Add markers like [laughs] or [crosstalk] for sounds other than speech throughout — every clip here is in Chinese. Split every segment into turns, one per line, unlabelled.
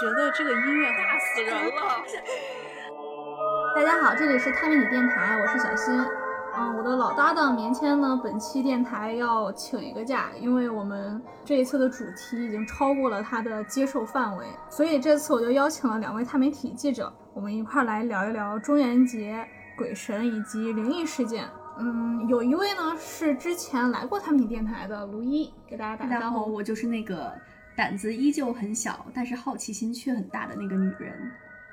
觉得这个音乐吓死人了。[laughs]
大家好，这里是探秘女电台，我是小新。嗯，我的老搭档棉签呢，本期电台要请一个假，因为我们这一次的主题已经超过了他的接受范围，所以这次我就邀请了两位探媒体记者，我们一块儿来聊一聊中元节、鬼神以及灵异事件。嗯，有一位呢是之前来过钛媒体电台的卢一，给大家打
大家好，
个招呼。
我就是那个胆子依旧很小，但是好奇心却很大的那个女人。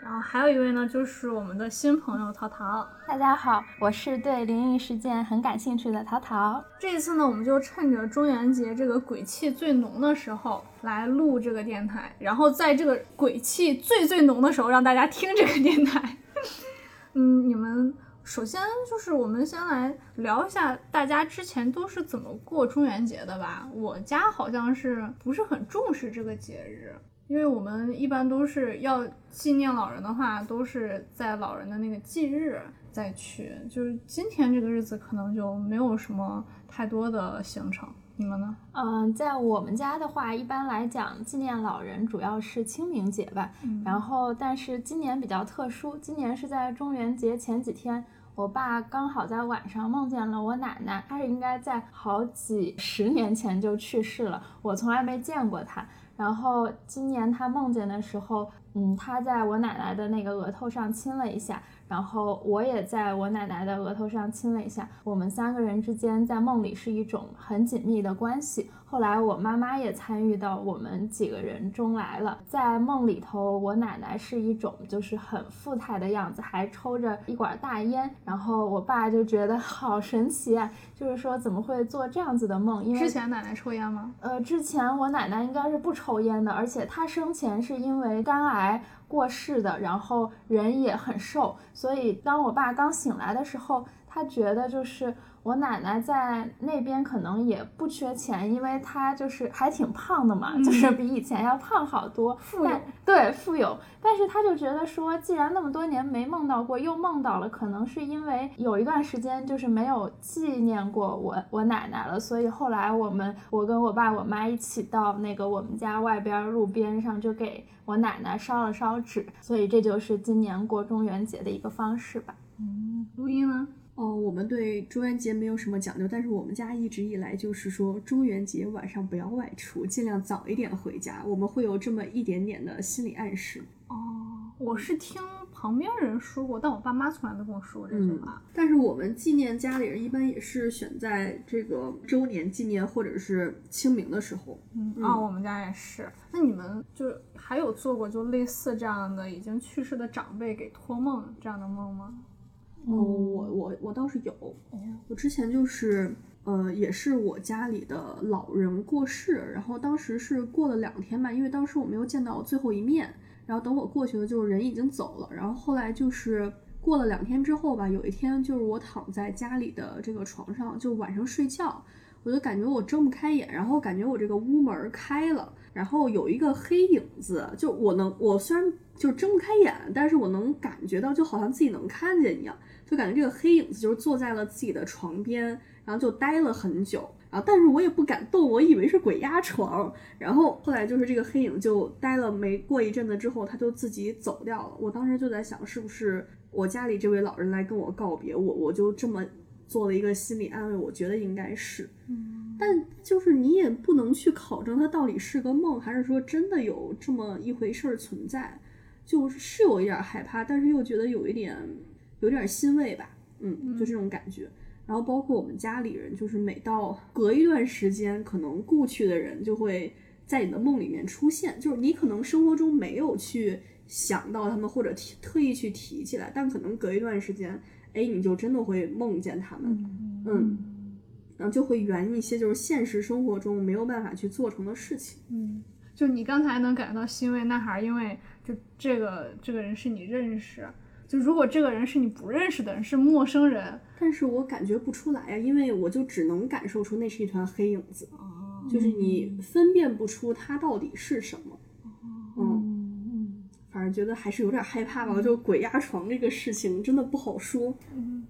然后还有一位呢，就是我们的新朋友淘淘。
大家好，我是对灵异事件很感兴趣的淘淘。
这一次呢，我们就趁着中元节这个鬼气最浓的时候来录这个电台，然后在这个鬼气最最浓的时候让大家听这个电台。[laughs] 嗯，你们首先就是我们先来聊一下大家之前都是怎么过中元节的吧。我家好像是不是很重视这个节日。因为我们一般都是要纪念老人的话，都是在老人的那个忌日再去。就是今天这个日子可能就没有什么太多的行程。你们呢？
嗯，在我们家的话，一般来讲，纪念老人主要是清明节吧。然后，但是今年比较特殊，今年是在中元节前几天，我爸刚好在晚上梦见了我奶奶，她是应该在好几十年前就去世了，我从来没见过她。然后今年他梦见的时候，嗯，他在我奶奶的那个额头上亲了一下，然后我也在我奶奶的额头上亲了一下。我们三个人之间在梦里是一种很紧密的关系。后来我妈妈也参与到我们几个人中来了，在梦里头，我奶奶是一种就是很富态的样子，还抽着一管大烟。然后我爸就觉得好神奇啊，就是说怎么会做这样子的梦？因为
之前奶奶抽烟吗？
呃，之前我奶奶应该是不抽烟的，而且她生前是因为肝癌过世的，然后人也很瘦，所以当我爸刚醒来的时候，他觉得就是我奶奶在那边可能也不缺钱，因为她就是还挺胖的嘛，就是比以前要胖好多，
富有
但对富有，但是她就觉得说，既然那么多年没梦到过，又梦到了，可能是因为有一段时间就是没有纪念过我我奶奶了，所以后来我们我跟我爸我妈一起到那个我们家外边路边上就给我奶奶烧了烧纸，所以这就是今年过中元节的一个方式吧。
嗯录音呢？
哦，我们对中元节没有什么讲究，但是我们家一直以来就是说，中元节晚上不要外出，尽量早一点回家。我们会有这么一点点的心理暗示。
哦，我是听旁边人说过，但我爸妈从来没跟我说过这句话。
但是我们纪念家里人，一般也是选在这个周年纪念或者是清明的时候。
嗯啊、我们家也是。那你们就还有做过就类似这样的已经去世的长辈给托梦这样的梦吗？
哦，我我我倒是有，我之前就是呃，也是我家里的老人过世，然后当时是过了两天吧，因为当时我没有见到最后一面，然后等我过去了，就是人已经走了，然后后来就是过了两天之后吧，有一天就是我躺在家里的这个床上，就晚上睡觉，我就感觉我睁不开眼，然后感觉我这个屋门儿开了，然后有一个黑影子，就我能，我虽然就睁不开眼，但是我能感觉到，就好像自己能看见一样。就感觉这个黑影子就是坐在了自己的床边，然后就待了很久，然后但是我也不敢动，我以为是鬼压床，然后后来就是这个黑影就待了没过一阵子之后，他就自己走掉了。我当时就在想，是不是我家里这位老人来跟我告别，我我就这么做了一个心理安慰，我觉得应该是，
嗯，
但就是你也不能去考证它到底是个梦，还是说真的有这么一回事儿存在，就是有一点害怕，但是又觉得有一点。有点欣慰吧，嗯，就这种感觉。然后包括我们家里人，就是每到隔一段时间，可能故去的人就会在你的梦里面出现，就是你可能生活中没有去想到他们，或者提特意去提起来，但可能隔一段时间，哎，你就真的会梦见他们，嗯，然后就会圆一些就是现实生活中没有办法去做成的事情。
嗯，就你刚才能感到欣慰，那还是因为就这个这个人是你认识。就如果这个人是你不认识的人，是陌生人，
但是我感觉不出来呀，因为我就只能感受出那是一团黑影子，就是你分辨不出它到底是什么。嗯，反正觉得还是有点害怕吧，就鬼压床这个事情真的不好说。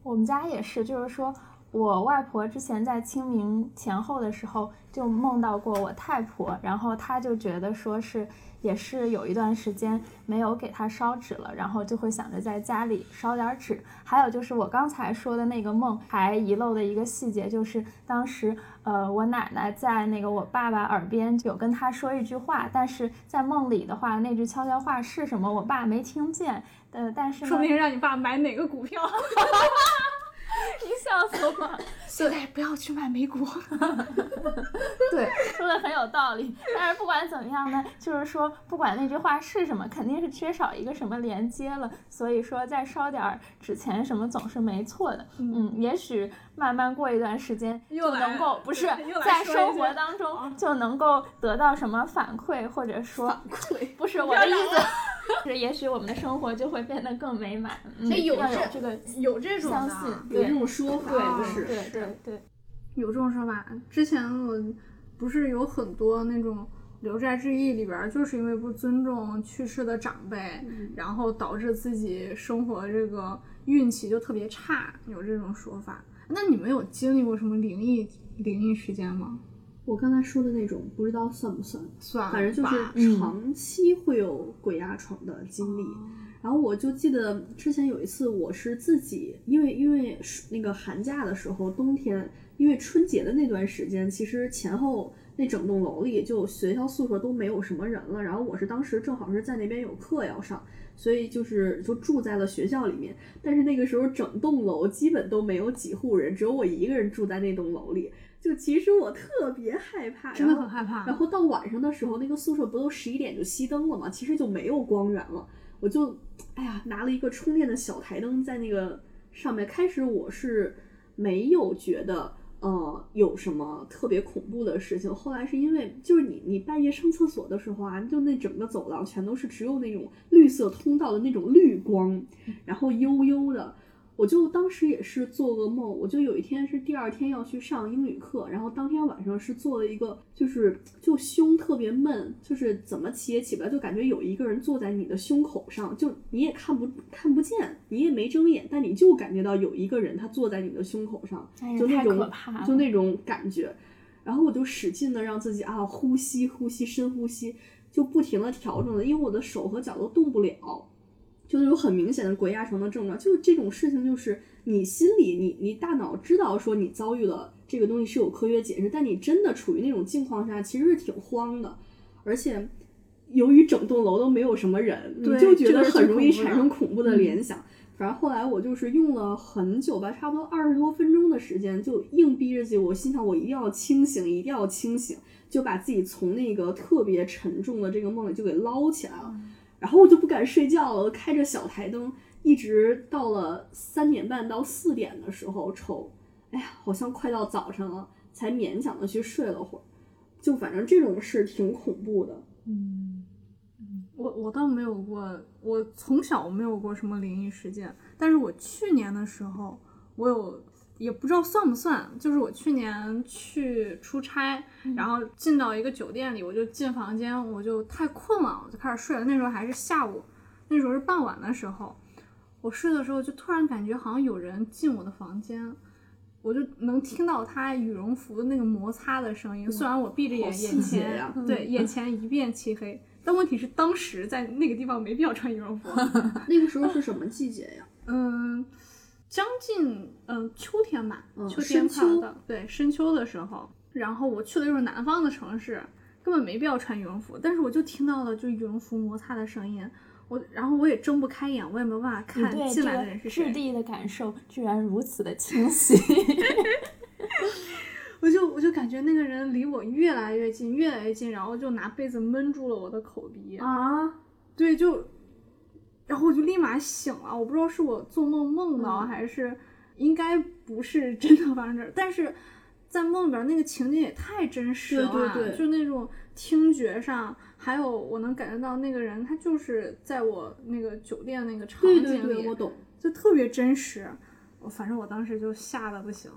我们家也是，就是说我外婆之前在清明前后的时候就梦到过我太婆，然后她就觉得说是也是有一段时间没有给她烧纸了，然后就会想着在家里烧点纸。还有就是我刚才说的那个梦，还遗漏的一个细节，就是当时呃我奶奶在那个我爸爸耳边有跟他说一句话，但是在梦里的话，那句悄悄话是什么，我爸没听见。呃，但是
说不定让你爸买哪个股票。[laughs] [laughs]
你笑死我了。
现在不要去买美股。[laughs]
对，说的很有道理。但是不管怎么样呢，就是说不管那句话是什么，肯定是缺少一个什么连接了。所以说再烧点儿纸钱什么总是没错的。嗯，也许慢慢过一段时间就
又
能够不是在生活当中就能够得到什么反馈，或者说
馈
不是我的意思。[laughs] 是，也许我们的生活就会变得更美满。嗯，要有
这
这个
有这种的
相信，
有这种说法，
对
啊
是
对对对。
有这种说法。之前我不是有很多那种《聊斋志异》里边儿，就是因为不尊重去世的长辈，然后导致自己生活这个运气就特别差，有这种说法。那你们有经历过什么灵异灵异事件吗？
我刚才说的那种，不知道算不算，
算了，
反正就是长期会有鬼压床的经历。然后我就记得之前有一次，我是自己，因为因为那个寒假的时候，冬天，因为春节的那段时间，其实前后那整栋楼里就学校宿舍都没有什么人了。然后我是当时正好是在那边有课要上，所以就是就住在了学校里面。但是那个时候整栋楼基本都没有几户人，只有我一个人住在那栋楼里。就其实我特别害怕，
真的很害怕。
然后到晚上的时候，那个宿舍不都十一点就熄灯了吗？其实就没有光源了。我就，哎呀，拿了一个充电的小台灯在那个上面。开始我是没有觉得呃有什么特别恐怖的事情，后来是因为就是你你半夜上厕所的时候啊，就那整个走廊全都是只有那种绿色通道的那种绿光，然后悠悠的。我就当时也是做噩梦，我就有一天是第二天要去上英语课，然后当天晚上是做了一个，就是就胸特别闷，就是怎么起也起不来，就感觉有一个人坐在你的胸口上，就你也看不看不见，你也没睁眼，但你就感觉到有一个人他坐在你的胸口上，
哎
就那种就那种感觉，然后我就使劲的让自己啊呼吸呼吸深呼吸，就不停的调整了，因为我的手和脚都动不了。就那种很明显的鬼压床的症状，就是这种事情，就是你心里你你大脑知道说你遭遇了这个东西是有科学解释，但你真的处于那种境况下，其实是挺慌的，而且由于整栋楼都没有什么人，你就觉得很容易产生恐怖的
嗯
联想。反正后来我就是用了很久吧，差不多二十多分钟的时间，就硬逼着自己，我心想我一定要清醒，一定要清醒，就把自己从那个特别沉重的这个梦里就给捞起来了。然后我就不敢睡觉了，开着小台灯，一直到了三点半到四点的时候瞅，哎呀，好像快到早上了，才勉强的去睡了会儿。就反正这种事挺恐怖的。
嗯我我倒没有过，我从小没有过什么灵异事件，但是我去年的时候，我有也不知道算不算，就是我去年去出差，然后进到一个酒店里，我就进房间，我就太困了，我就开始睡了。那时候还是下午，那时候是傍晚的时候，我睡的时候就突然感觉好像有人进我的房间。我就能听到他羽绒服的那个摩擦的声音，虽然我闭着眼，眼前对眼前一片漆黑，但问题是当时在那个地方没必要穿羽绒服。[laughs]
那个时候是什么季节呀？
嗯，将近嗯秋天吧，
嗯
秋天
深秋
快到对深秋的时候，然后我去的又是南方的城市，根本没必要穿羽绒服，但是我就听到了就羽绒服摩擦的声音，我然后我也睁不开眼，我也没有办法看进来的人是谁
质，地的感受 [laughs] 居然如此的清晰。[laughs]
我就我就感觉那个人离我越来越近，越来越近，然后就拿被子闷住了我的口鼻。
啊，
对，就，然后我就立马醒了，我不知道是我做梦梦到，
嗯
还是应该不是真的发生这儿，但是在梦里边那个情景也太真实了，
对对对
就那种听觉上，还有我能感觉到那个人他就是在我那个酒店那个场景里，
对对，我懂。
就特别真实，我反正我当时就吓得不行。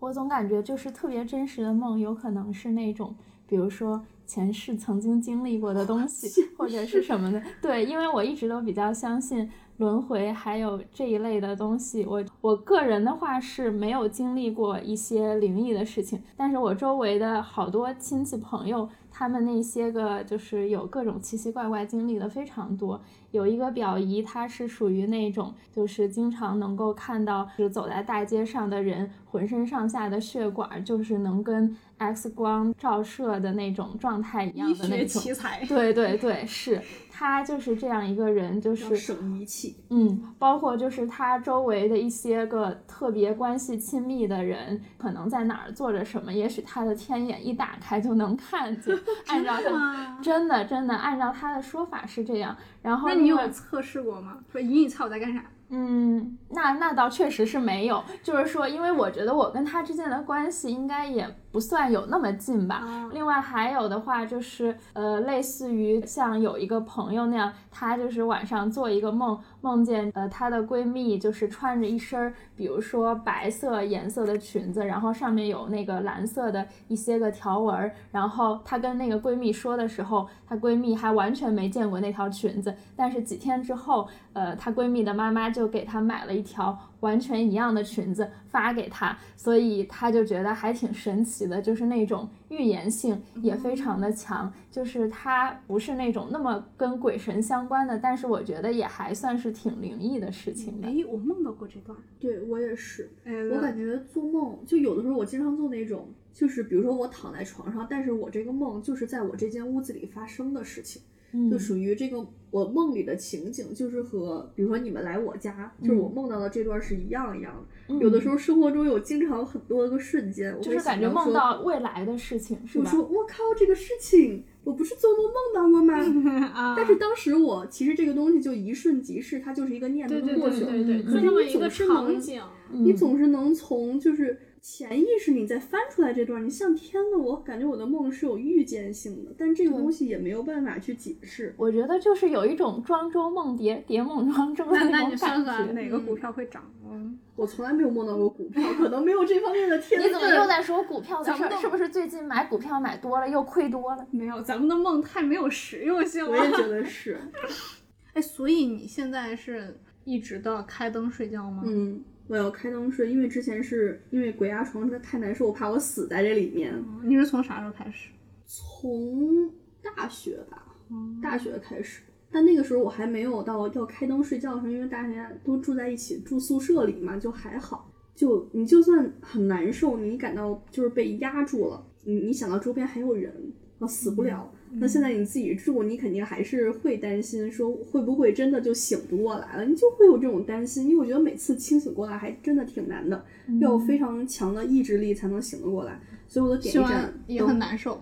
我总感觉就是特别真实的梦，有可能是那种，比如说前世曾经经历过的东西，[laughs] 或者是什么的。对，因为我一直都比较相信，轮回，还有这一类的东西。我我个人的话是没有经历过一些灵异的事情，但是我周围的好多亲戚朋友，他们那些个就是有各种奇奇怪怪经历的非常多。有一个表姨，她是属于那种就是经常能够看到，就是走在大街上的人浑身上下的血管，就是能跟 X 光照射的那种状态一样的那种。
奇才。
对对对，是她就是这样一个人，就是
省仪器。
嗯，包括就是她周围的一些个特别关系亲密的人，可能在哪儿做着什么，也许她的天眼一打开就能看见。[laughs] 按照他真的真的按照他的说法是这样。然后那
你有测试过吗？说隐隐猜我在干啥？
嗯，那那倒确实是没有。就是说，因为我觉得我跟他之间的关系应该也不算有那么近吧。另外还有的话就是，呃，类似于像有一个朋友那样，她就是晚上做一个梦，梦见呃她的闺蜜就是穿着一身，比如说白色颜色的裙子，然后上面有那个蓝色的一些个条纹。然后她跟那个闺蜜说的时候，她闺蜜还完全没见过那条裙子。但是几天之后，呃，她闺蜜的妈妈就给她买了一条完全一样的裙子发给他，所以他就觉得还挺神奇的，就是那种预言性也非常的强。就是他不是那种那么跟鬼神相关的，但是我觉得也还算是挺灵异的事情。
哎，我梦到过这段，
对我也是。我感觉做梦就有的时候，我经常做那种，就是比如说我躺在床上，但是我这个梦就是在我这间屋子里发生的事情。就属于这个我梦里的情景，就是和比如说你们来我家，就是我梦到的这段是一样一样的。有的时候生活中有经常很多个瞬间，
就是感觉梦到未来的事情，是
吧？我说我靠，这个事情我不是做梦梦到过吗？[laughs] 但是当时我其实这个东西就一瞬即逝，它就是一个念头就过去了。
对对对，就这么一个场景，
你总是能从就是。潜意识，你再翻出来这段，你像天呐，我感觉我的梦是有预见性的，但这个东西也没有办法去解释。
我觉得就是有一种庄周梦蝶，蝶梦庄周
那
那
你算算哪个股票会涨？
嗯，我从来没有梦到过股票，可能没有这方面的天
分。你怎么又在说股票的事儿？是不是最近买股票买多了又亏多了？
没有，咱们的梦太没有实用性了。
我也觉得是。[laughs]
哎，所以你现在是一直都要开灯睡觉吗？
嗯。我要开灯睡，因为之前是因为鬼压床实在太难受，我怕我死在这里面。
你是从啥时候开始？
从大学吧，大学开始。但那个时候我还没有到要开灯睡觉的时候，因为大家都住在一起，住宿舍里嘛，就还好。就你就算很难受，你感到就是被压住了，你你想到周边还有人，啊死不了。那现在你自己住，你肯定还是会担心，说会不会真的就醒不过来了？你就会有这种担心，因为我觉得每次清醒过来还真的挺难的，要有非常强的意志力才能醒得过来。所以我的点一盏
也很难受。
唉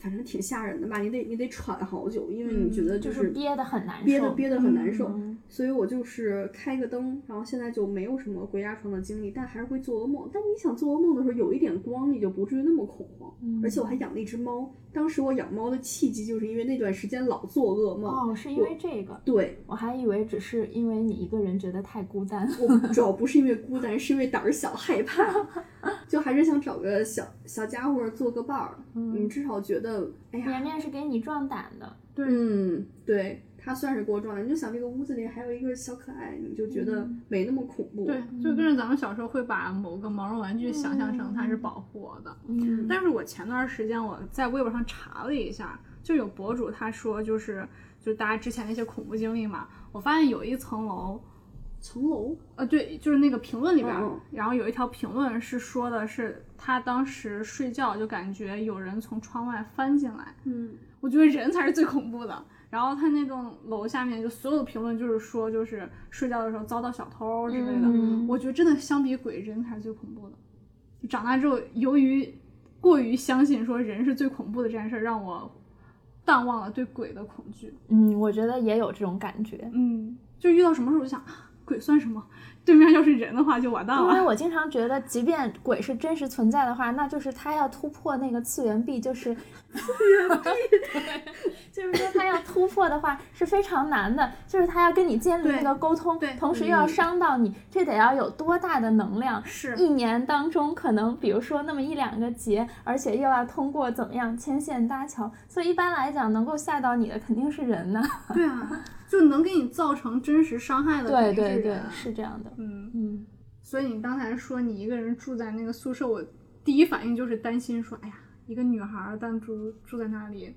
反正挺吓人的吧，你得你得喘好久，因为你觉得
就是憋得很难受，
憋得憋得很难受。所以我就是开个灯，然后现在就没有什么鬼压床的经历，但还是会做噩梦。但你想做噩梦的时候，有一点光，你就不至于那么恐慌。而且我还养了一只猫，当时我养猫的契机就是因为那段时间老做噩梦。
哦，是因为这个？
对，
我还以为只是因为你一个人觉得太孤单。
我 [laughs] 主要不是因为孤单，是因为胆儿小害怕，[laughs] 就还是想找个小小家伙做个伴儿。嗯，至少觉得。
绵绵是给你壮胆的，
对，嗯，对他算是给我壮胆。你就想这个屋子里还有一个小可爱，你就觉得没那么恐怖。
对，就跟着咱们小时候会把某个毛绒玩具想象成它是保护我的。嗯，但是我前段时间我在微博上查了一下，就有博主他说就是就大家之前那些恐怖经历嘛，我发现有一层楼。
层楼，
呃，对，就是那个评论里边，然后有一条评论是说的是他当时睡觉就感觉有人从窗外翻进来，
嗯，
我觉得人才是最恐怖的。然后他那栋楼下面就所有的评论就是说，就是睡觉的时候遭到小偷之类的。我觉得真的相比鬼，人才是最恐怖的。就长大之后，由于过于相信说人是最恐怖的这件事，让我淡忘了对鬼的恐惧。
嗯，我觉得也有这种感觉。
嗯，就遇到什么时候就想。鬼算什么？对面要是人的话就完蛋了
因为。我经常觉得，即便鬼是真实存在的话，那就是他要突破那个次元壁，就是 [laughs] 就是说他要突破的话是非常难的，就是他要跟你建立
对
那个沟通，同时又要伤到你，这得要有多大的能量？
是
一年当中可能比如说那么一两个节，而且又要通过怎么样牵线搭桥，所以一般来讲能够吓到你的肯定是人呢。
对啊，就能给你造成真实伤害的 [laughs]
对对对
是
这样的。
嗯。
嗯，
所以你刚才说你一个人住在那个宿舍，我第一反应就是担心说，哎呀，一个女孩儿单独住在那里，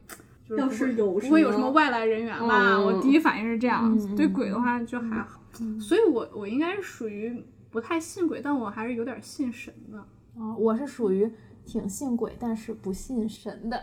就是
有什
不会有什
么
么外来人员吧？
嗯
我第一反应是这样，
嗯
对鬼的话就还好。
嗯
所以我我应该是属于不太信鬼，但我还是有点信神的。
哦，我是属于挺信鬼，但是不信神的。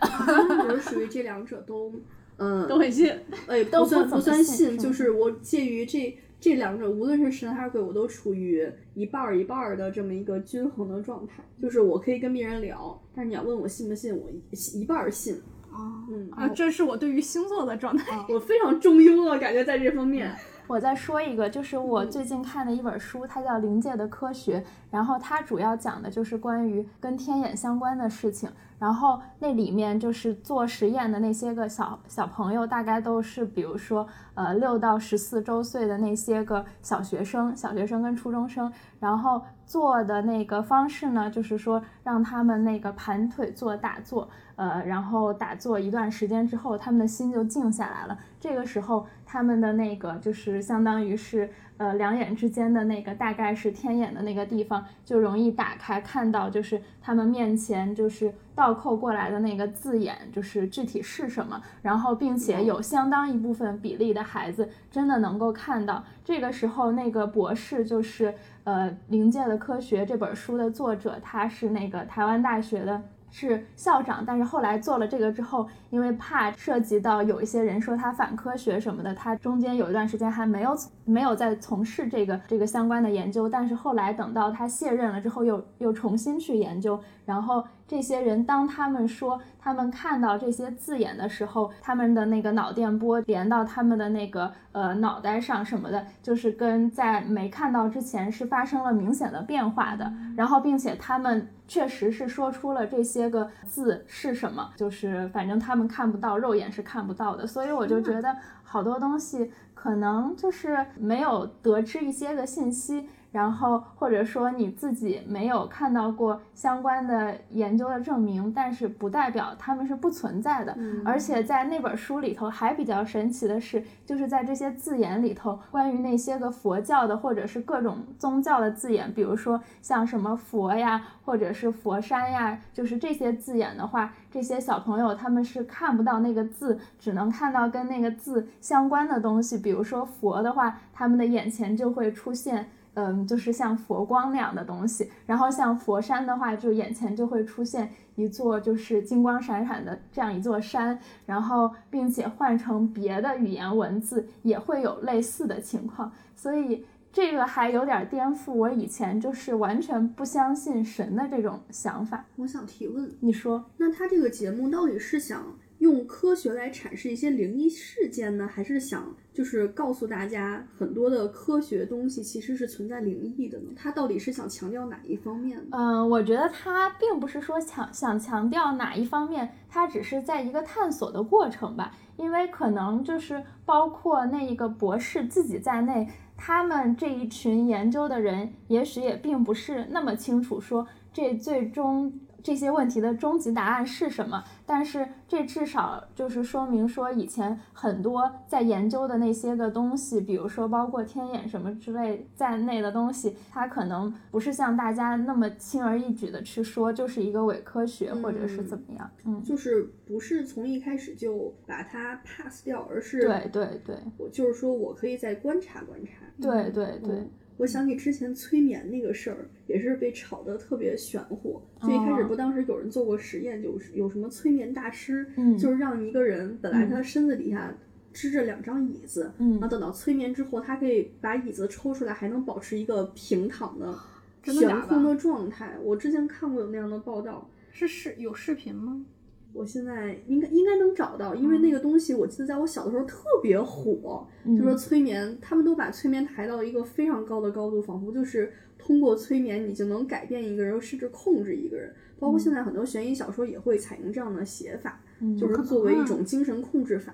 我是属于这两者都，嗯，
都很信，
哎，
都不算
不算算信，
是
就是我介于这这两者，无论是神还是鬼，我都处于一半儿一半儿的这么一个均衡的状态。就是我可以跟别人聊，但是你要问我信不信，我一一半儿信。
啊
嗯，
啊，这是我对于星座的状态。
我非常中庸了，感觉在这方面。[laughs]
我再说一个，就是我最近看的一本书，它叫《灵界的科学》，然后它主要讲的就是关于跟天眼相关的事情。然后那里面就是做实验的那些个小小朋友，大概都是比如说呃六到十四周岁的那些个小学生、小学生跟初中生，然后做的那个方式呢，就是说让他们那个盘腿做打坐，呃，然后打坐一段时间之后，他们的心就静下来了。这个时候，他们的那个就是相当于是呃两眼之间的那个大概是天眼的那个地方，就容易打开，看到就是他们面前就是倒扣过来的那个字眼，就是具体是什么。然后，并且有相当一部分比例的孩子真的能够看到。这个时候，那个博士就是呃《灵界的科学》这本书的作者，他是那个台湾大学的。是校长，但是后来做了这个之后，因为怕涉及到有一些人说他反科学什么的，他中间有一段时间还没有没有在从事这个这个相关的研究，但是后来等到他卸任了之后，又又重新去研究，然后这些人当他们说他们看到这些字眼的时候，他们的那个脑电波连到他们的那个呃脑袋上什么的，就是跟在没看到之前是发生了明显的变化的，然后并且他们确实是说出了这些个字是什么，就是反正他们看不到，肉眼是看不到的，所以我就觉得好多东西可能就是没有得知一些个信息。然后或者说你自己没有看到过相关的研究的证明，但是不代表他们是不存在的。
嗯
而且在那本书里头还比较神奇的是，就是在这些字眼里头，关于那些个佛教的或者是各种宗教的字眼，比如说像什么佛呀，或者是佛山呀，就是这些字眼的话，这些小朋友他们是看不到那个字，只能看到跟那个字相关的东西，比如说佛的话，他们的眼前就会出现。嗯，就是像佛光那样的东西，然后像佛山的话，就眼前就会出现一座就是金光闪闪的这样一座山，然后并且换成别的语言文字也会有类似的情况，所以这个还有点颠覆我以前就是完全不相信神的这种想法。
我想提问，
你说，
那他这个节目到底是想用科学来阐释一些灵异事件呢，还是想就是告诉大家很多的科学东西其实是存在灵异的呢？他到底是想强调哪一方面？
嗯，我觉得他并不是说强想强调哪一方面，他只是在一个探索的过程吧。因为可能就是包括那一个博士自己在内，他们这一群研究的人，也许也并不是那么清楚说这最终这些问题的终极答案是什么。但是这至少就是说明说，以前很多在研究的那些个东西，比如说包括天眼什么之类在内的东西，它可能不是像大家那么轻而易举的去说，就是一个伪科学或者是怎么样。嗯，
就是不是从一开始就把它 pass 掉，而是
对对对
我就是说我可以再观察观察。
对对对
嗯，我想起之前催眠那个事儿，也是被炒得特别玄乎。就一开始
哦。
不，当时有人做过实验，有有什么催眠大师，
嗯。
就是让一个人本来他身子底下支着两张椅子，
嗯。
然后等到催眠之后，他可以把椅子抽出来，还能保持一个平躺的悬空的？状态。我之前看过有那样的报道，
是视有视频吗？
我现在应该应该能找到，因为那个东西我记得在我小的时候特别火，就说催眠，他们都把催眠抬到一个非常高的高度，仿佛就是通过催眠你就能改变一个人，甚至控制一个人。包括现在很多悬疑小说也会采用这样的写法，就是作为一种精神控制法。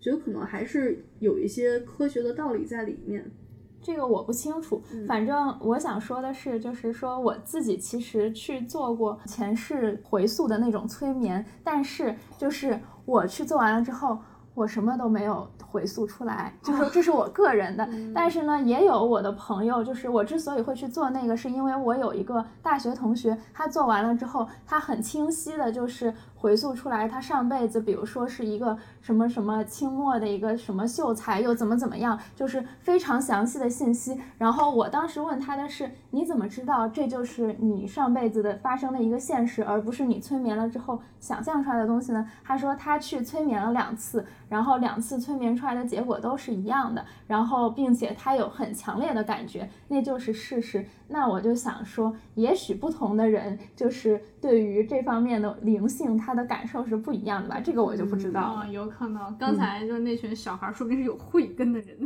觉得可能还是有一些科学的道理在里面。
这个我不清楚，反正我想说的是，就是说我自己其实去做过前世回溯的那种催眠，但是就是我去做完了之后，我什么都没有回溯出来，就是这是我个人的。但是呢，也有我的朋友，就是我之所以会去做那个，是因为我有一个大学同学，他做完了之后，他很清晰的就是回溯出来，他上辈子，比如说是一个。什么什么清末的一个什么秀才又怎么怎么样，就是非常详细的信息。然后我当时问他的是，你怎么知道这就是你上辈子的发生的一个现实，而不是你催眠了之后想象出来的东西呢？他说他去催眠了两次，然后两次催眠出来的结果都是一样的，然后并且他有很强烈的感觉，那就是事实。那我就想说，也许不同的人就是对于这方面的灵性，他的感受是不一样的吧？这个我就不知道
了。有。可能刚才就是那群小孩，说不定是有慧根的人。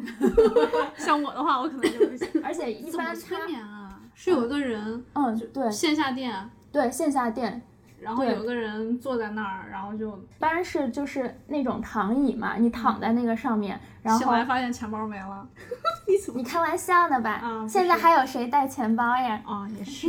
[laughs] 像我的话，我可能就不行。
而且一般
催眠啊，是有一个人，
嗯，对，
线下店，
对，线下店。
然后有个人坐在那儿，然后就
一般是就是那种躺椅嘛，你躺在那个上面，然后
醒来发现钱包没了。[laughs]
你开玩笑呢吧？
啊，
现在还有谁带钱包呀？
啊，也是，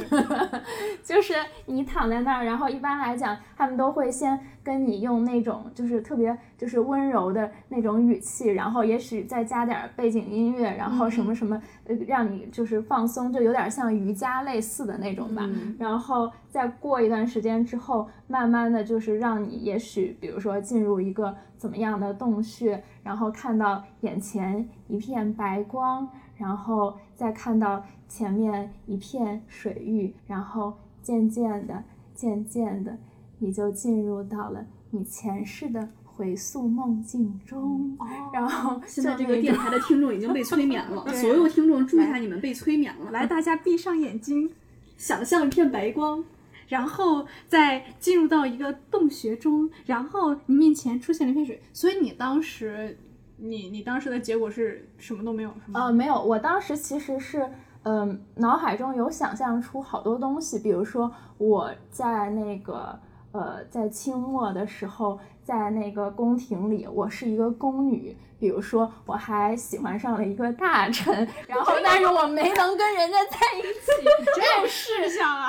[laughs]
就是你躺在那儿，然后一般来讲，他们都会先跟你用那种就是特别就是温柔的那种语气，然后也许再加点背景音乐，然后什么什么呃让你就是放松，就有点像瑜伽类似的那种吧。然后再过一段时间之后，慢慢的就是让你也许比如说进入一个。怎么样的洞穴，然后看到眼前一片白光，然后再看到前面一片水域，然后渐渐的、渐渐的，你就进入到了你前世的回溯梦境中。然后
现在这个电台的听众已经被催眠了，[laughs] 所有听众注意一下，你们被催眠了。
来，大家闭上眼睛，[laughs]
想象一片白光。
然后再进入到一个洞穴中，然后你面前出现了一片水，所以你当时，你你当时的结果是什么都没有，是吗？
呃，没有，我当时其实是，嗯，脑海中有想象出好多东西，比如说我在那个，呃，在清末的时候。在那个宫廷里，我是一个宫女。比如说，我还喜欢上了一个大臣，然后但是我没能跟人家在一起。[laughs] 但是，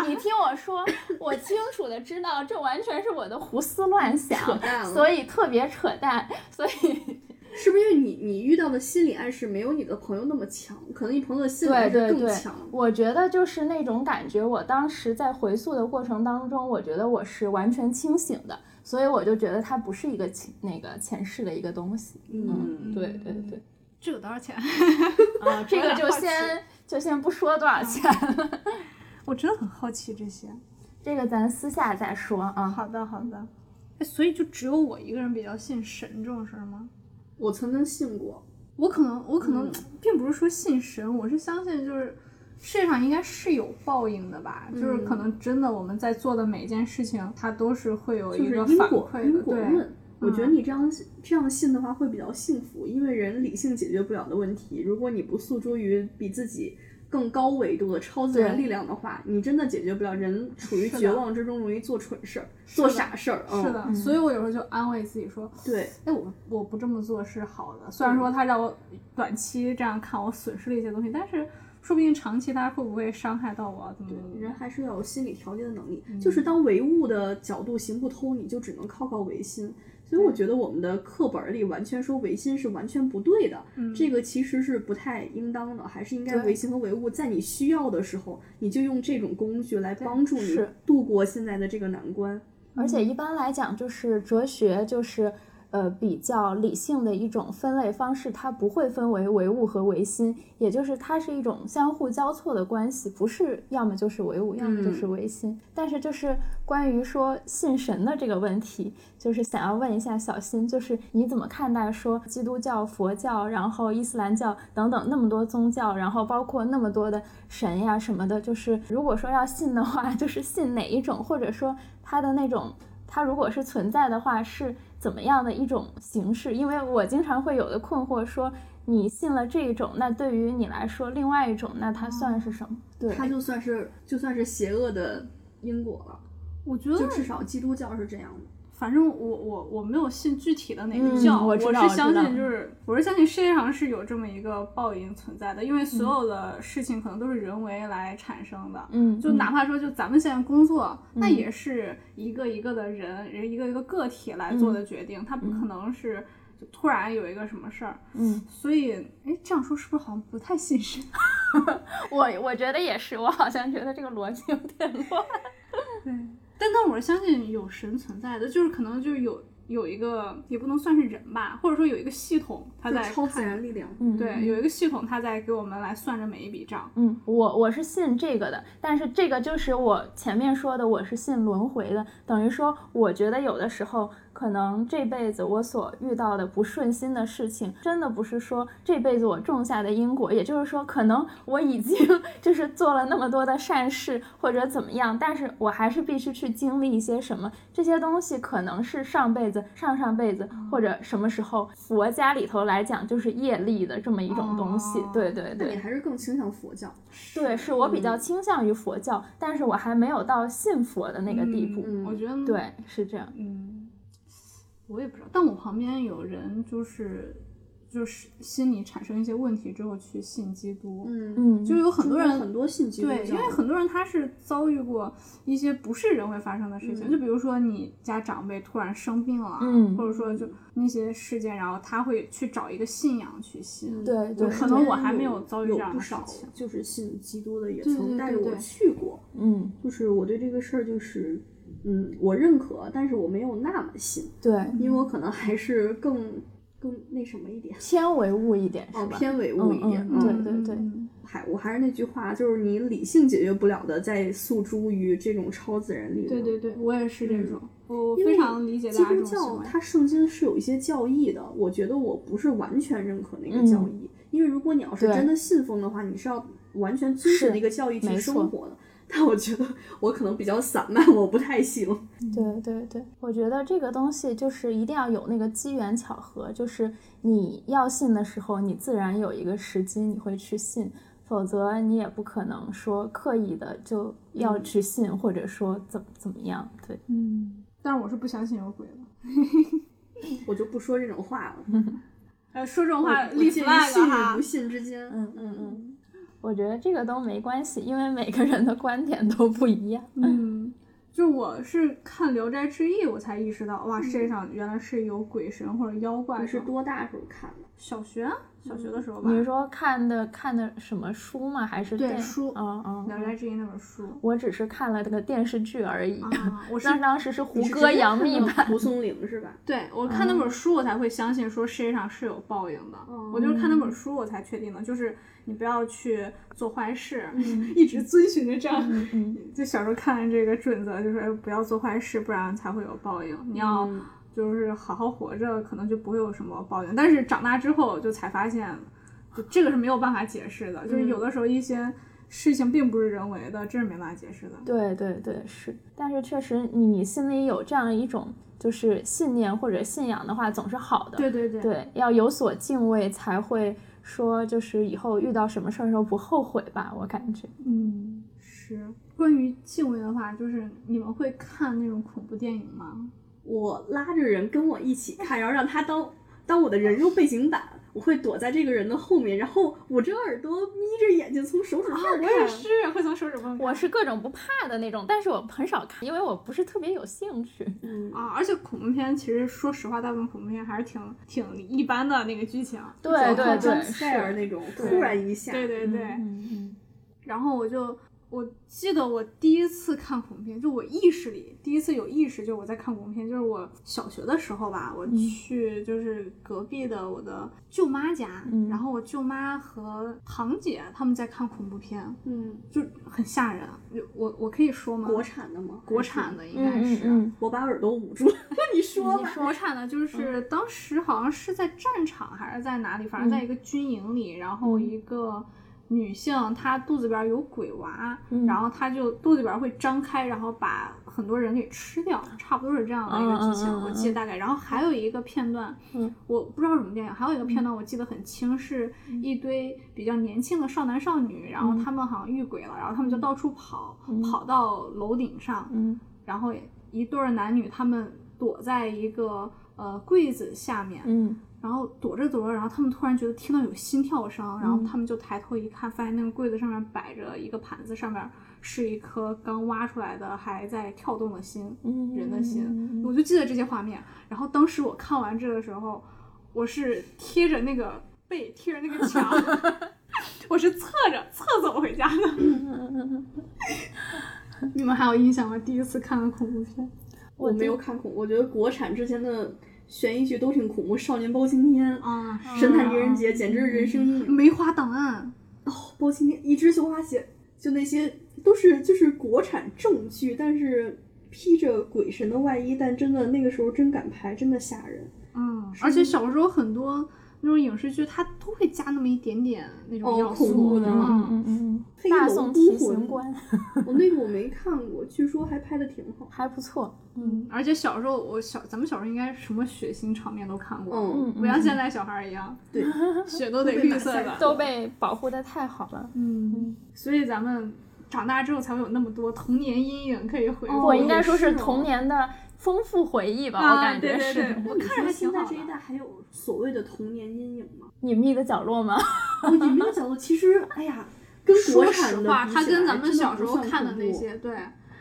你听我说，我清楚的知道这完全是我的胡思乱想，所以特别扯淡。所以，
是不是因为你你遇到的心理暗示没有你的朋友那么强？可能你朋友的心理暗示更强。
我觉得就是那种感觉。我当时在回溯的过程当中，我觉得我是完全清醒的。所以我就觉得它不是一个前那个前世的一个东西。嗯，对对对。
这个多少钱？[laughs]
啊，这个就先就先不说多少钱了。[laughs]
我真的很好奇这些。[laughs]
这个咱私下再说啊。
好的好的。哎，所以就只有我一个人比较信神这种事儿吗？
我曾经信过。
我可能我可能并不是说信神，我是相信就是。世界上应该是有报应的吧？就是可能真的我们在做的每一件事情，它都是会有一个反馈
的。对，我觉得你这样这样信的话会比较幸福，因为人理性解决不了的问题，如果你不诉诸于比自己更高维度的超自然力量的话，你真的解决不了。人处于绝望之中，容易做蠢事儿、做傻事儿。
是的，所以我有时候就安慰自己说：“
对，
哎，我我不这么做是好的。虽然说他让我短期这样看我损失了一些东西，但是。”说不定长期他会不会伤害到我？怎么？
人还是要有心理调节的能力。就是当唯物的角度行不通，你就只能靠靠唯心。所以我觉得我们的课本里完全说唯心是完全不对的，这个其实是不太应当的。还是应该唯心和唯物，在你需要的时候，你就用这种工具来帮助你度过现在的这个难关。
而且一般来讲，就是哲学就是。呃，比较理性的一种分类方式，它不会分为唯物和唯心，也就是它是一种相互交错的关系，不是要么就是唯物，要么就是唯心。但是就是关于说信神的这个问题，就是想要问一下小新，就是你怎么看待说基督教、佛教，然后伊斯兰教等等那么多宗教，然后包括那么多的神呀什么的，就是如果说要信的话，就是信哪一种，或者说它的那种。它如果是存在的话，是怎么样的一种形式？因为我经常会有的困惑说，你信了这一种，那对于你来说，另外一种，那它算是什么？对，
它就算是就算是邪恶的因果了。
我觉得
就至少基督教是这样的。
反正我我我没有信具体的哪个
嗯
教，
我
是相信就是我是相信世界上是有这么一个报应存在的，因为所有的事情可能都是人为来产生的。
嗯，
就
嗯
哪怕说，就咱们现在工作，那
嗯
也是一个一个的人，人一个一个个体来做的决定，他不可能是就突然有一个什么事儿。
嗯，
所以，哎，这样说是不是好像不太信神？[laughs]
我我觉得也是，我好像觉得这个逻辑有点乱。
对，但但我是相信有神存在的，就是可能就是有有一个也不能算是人吧，或者说有一个系统，它在
就超自
看
然力量。
嗯，
对，有一个系统，它在给我们来算着每一笔账。
嗯，我我是信这个的，但是这个就是我前面说的，我是信轮回的，等于说，我觉得有的时候可能这辈子我所遇到的不顺心的事情，真的不是说这辈子我种下的因果，也就是说，可能我已经 [laughs] 就是做了那么多的善事或者怎么样，但是我还是必须去经历一些什么，这些东西可能是上辈子、上上辈子或者什么时候佛家里头来讲就是业力的这么一种东西，
哦
对对对。
你还是更倾向佛教。
对，是我比较倾向于佛教，但是我还没有到信佛的那个地步。
嗯
我觉得，
对，是这样。
嗯，我也不知道，但我旁边有人就是就是心里产生一些问题之后去信基督，
嗯，
嗯，
就有很多人
很多信基督，
对，因为很多人他是遭遇过一些不是人会发生的事情，
嗯
就比如说你家长辈突然生病了，
嗯
或者说就那些事件，然后他会去找一个信仰去信。
对对
可能我还没有
有
遭遇这样
有不少
的事情
就是信基督的，也曾带着我去过。
嗯，
就是我对这个事儿就是，嗯，我认可，但是我没有那么信，
对，
因为我可能还是更更那什么一点，
偏唯物一点是
哦，
吧？
偏唯物一点。
嗯嗯对对对
嗯
还我还是那句话，就是你理性解决不了的，在诉诸于这种超自然力量。
对对对，我也是这种，我非常理解
基
大家这
督教。它圣经是有一些教义的，我觉得我不是完全认可那个教义，因为如果你要是真的信奉的话，你是要完全遵循那个教义去生活的。但我觉得我可能比较散漫，我不太行。
对对对，我觉得这个东西就是一定要有那个机缘巧合，就是你要信的时候，你自然有一个时机你会去信，否则你也不可能说刻意的就要
嗯
去信，或者说怎么怎么样。对，
嗯，但是我是不相信有鬼的。[laughs]
我就不说这种话了。[laughs]
呃，说这种话立 flag
信与不。信之间。
嗯嗯嗯，我觉得这个都没关系，因为每个人的观点都不一样。
嗯，就我是看《聊斋志异》，我才意识到，哇，世界上原来是有鬼神或者妖怪。
你是多大时候看的？
小学啊，小学的时候吧。
你是说看的看的什么书吗？还是电
对书
嗯嗯，《
聊斋志异》那本书
我只是看了这个电视剧而已。
啊，我是
当时是胡歌、杨幂版。
蒲松龄是吧？
对我看那本书，我才会相信说世界上是有报应的。我就是看那本书，我才确定的，就是你不要去做坏事，[laughs] 一直遵循着这样。
嗯嗯，
就小时候看这个准则，就是哎不要做坏事，不然才会有报应。你要
嗯
就是好好活着，可能就不会有什么抱怨。但是长大之后就才发现，就这个是没有办法解释的。就是有的时候一些事情并不是人为的，这是没办法解释的。
对对对，是。但是确实，你心里有这样一种就是信念或者信仰的话，总是好的。
对对对
对，要有所敬畏，才会说就是以后遇到什么事儿的时候不后悔吧。我感觉。
嗯，是。关于敬畏的话，就是你们会看那种恐怖电影吗？
我拉着人跟我一起看，然后让他当当我的人肉背景板，我会躲在这个人的后面，然后捂着耳朵，眯着眼睛从手指缝儿看。
我也是会从手指缝。
我是各种不怕的那种，但是我很少看，因为我不是特别有兴趣。
嗯，
啊，而且恐怖片其实说实话，大部分恐怖片还是挺挺一般的那个剧情。
对对对是
那种
对
突然一下。
对对对。
嗯嗯
然后我就我记得我第一次看恐怖片，就我意识里第一次有意识，就是我在看恐怖片，就是我小学的时候吧，我去就是隔壁的我的舅妈家，
嗯
然后我舅妈和堂姐他们在看恐怖片，
嗯，
就很吓人。就我我可以说吗？
国产的吗？
国产的应该是。
嗯
我把耳朵捂住了。[laughs] 你说吧。
国产的就是当时好像是在战场还是在哪里，反正在一个军营里，然后一个女性她肚子里边有鬼娃，
嗯。
然后她就肚子里边会张开，然后把很多人给吃掉，差不多是这样的一个剧情，我记得大概。然后还有一个片段，
嗯。
我不知道什么电影，还有一个片段我记得很清，是一堆比较年轻的少男少女，然后他们好像遇鬼了，然后他们就到处跑，跑到楼顶上，
嗯。
然后一对儿男女他们躲在一个呃柜子下面，
嗯
然后躲着躲着，然后他们突然觉得听到有心跳声，然后他们就抬头一看，发现那个柜子上面摆着一个盘子，上面是一颗刚挖出来的还在跳动的心，
嗯
人的心。我就记得这些画面。然后当时我看完这个时候，我是贴着那个背，贴着那个墙，[laughs] 我是侧着侧走回家的。[laughs] 你们还有印象吗？第一次看的恐怖片？
我没有看恐，我觉得国产之前的悬疑剧都挺恐怖，《少年包青天》
啊，
神探狄仁杰》简直是人生阴影。
梅花档案。
哦，包青天，一只绣花鞋，就那些都是就是国产正剧，但是披着鬼神的外衣，但真的那个时候真敢拍，真的吓人。
嗯，而且小时候很多那种影视剧，它都会加那么一点点那种
哦
要素，
恐怖的
嗯
嗯嗯嗯，大宋
孤魂
提刑官 [laughs]
我那个我没看过，据说还拍的挺好。
还不错，
嗯，而且小时候我小咱们小时候应该什么血腥场面都看过，
嗯，
不像现在小孩儿一样，
对 [laughs] [laughs]
血都得绿色的，
都被保护的太好了。
嗯，所以咱们长大之后才会有那么多童年阴影可以回顾。
我应该说是童年的丰富回忆吧，
啊
我感觉
对对
是。
对我看着
现在这一代还有所谓的童年阴影吗？
隐秘的角落吗？
哦，隐秘的角落其实，哎呀，跟国
说
产的
实话，它跟咱们小时候看的那些，对，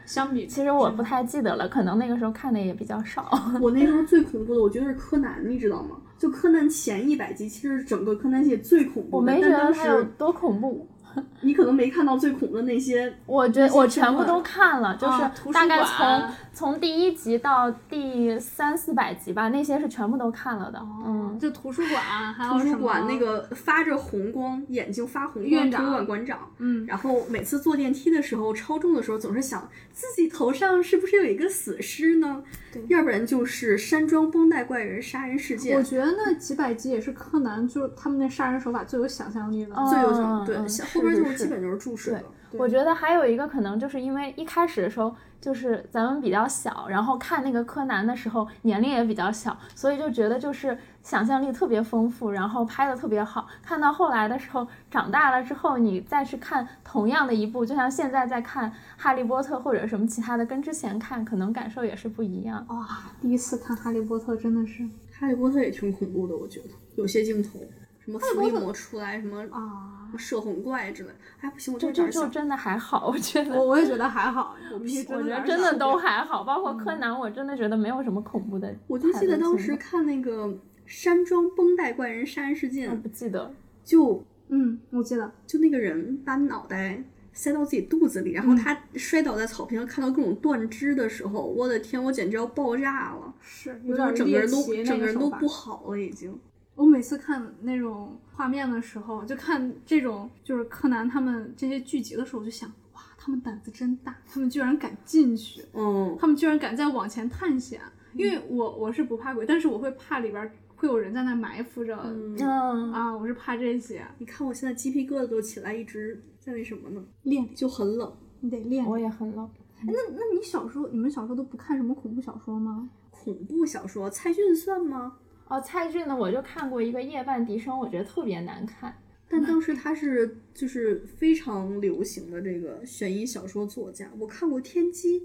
相比，
其实我不太记得了，可能那个时候看的也比较少。[laughs]
我那时候最恐怖的，我觉得是柯南，你知道吗？就柯南前一百集，其实是整个柯南系列最恐怖的。
我没觉得它有
时
多恐怖，[laughs]
你可能没看到最恐怖的那些，
我觉得我全部都看了，就是大概
馆
从从第一集到第三四百集吧，那些是全部都看了的。嗯，
就图书馆，还有
图书馆那，个发着红光、眼睛发红光
院长。
图书馆馆长，
嗯，
然后每次坐电梯的时候，超重的时候，总是想自己头上是不是有一个死尸呢？
对
要不然就是山庄绷带怪人杀人事件
我，觉得那几百集也是柯南，就是他们那杀人手法最有想象力的。
哦
最有
嗯
对，后边就是基本就是注
水
了。
我觉得还有一个可能，就是因为一开始的时候，就是咱们比较小，然后看那个柯南的时候年龄也比较小，所以就觉得就是想象力特别丰富，然后拍的特别好。看到后来的时候，长大了之后，你再去看同样的一部，就像现在在看《哈利波特》或者什么其他的，跟之前看可能感受也是不一样。
哇，第一次看《哈利波特》真的是
哈利波特也挺恐怖的，我觉得有些镜头，什么伏地魔出来，什么
啊，
摄红怪之类，哎不行，我就
这就
有点想，
就真的还好，我觉得。
我我也觉得还好，我 [laughs] 必须
我觉得真的都还好，包括柯南，我真的觉得没有什么恐怖的。
我就记得当时看那个山庄绷带怪人杀人事件，
我不记得，
就
嗯，我记得，
就那个人把脑袋塞到自己肚子里，
嗯
然后他摔倒在草坪上，看到各种断肢的时候，我的天，我简直要爆炸了！
是
我
有点
整个人都整
个
人都不好了，已经。
我每次看那种画面的时候，就看这种就是柯南他们这些剧集的时候，我就想，哇，他们胆子真大，他们居然敢进去，
嗯，
他们居然敢再往前探险。因为我我是不怕鬼，但是我会怕里边会有人在那埋伏着、
嗯，
啊，我是怕这些。
你看我现在鸡皮疙瘩都起来，一直在那什么呢？
练
就很冷。
你得练。
我也很冷。
那那你小时候，你们小时候都不看什么恐怖小说吗？
恐怖小说，蔡骏算吗？
哦，蔡骏的我就看过一个《夜半笛声》，我觉得特别难看。
但当时他是就是非常流行的这个悬疑小说作家，我看过《天机》，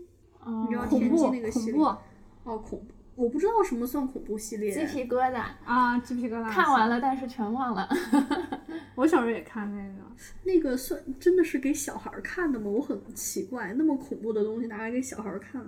嗯，
你知道天机那个系列哦，恐怖，我不知道什么算恐怖系列。
鸡皮疙瘩，
啊，鸡皮疙瘩。
看完了，但是全忘了。[laughs]
我小时候也看那个。
那个算真的是给小孩儿看的吗？我很奇怪，那么恐怖的东西拿来给小孩儿看。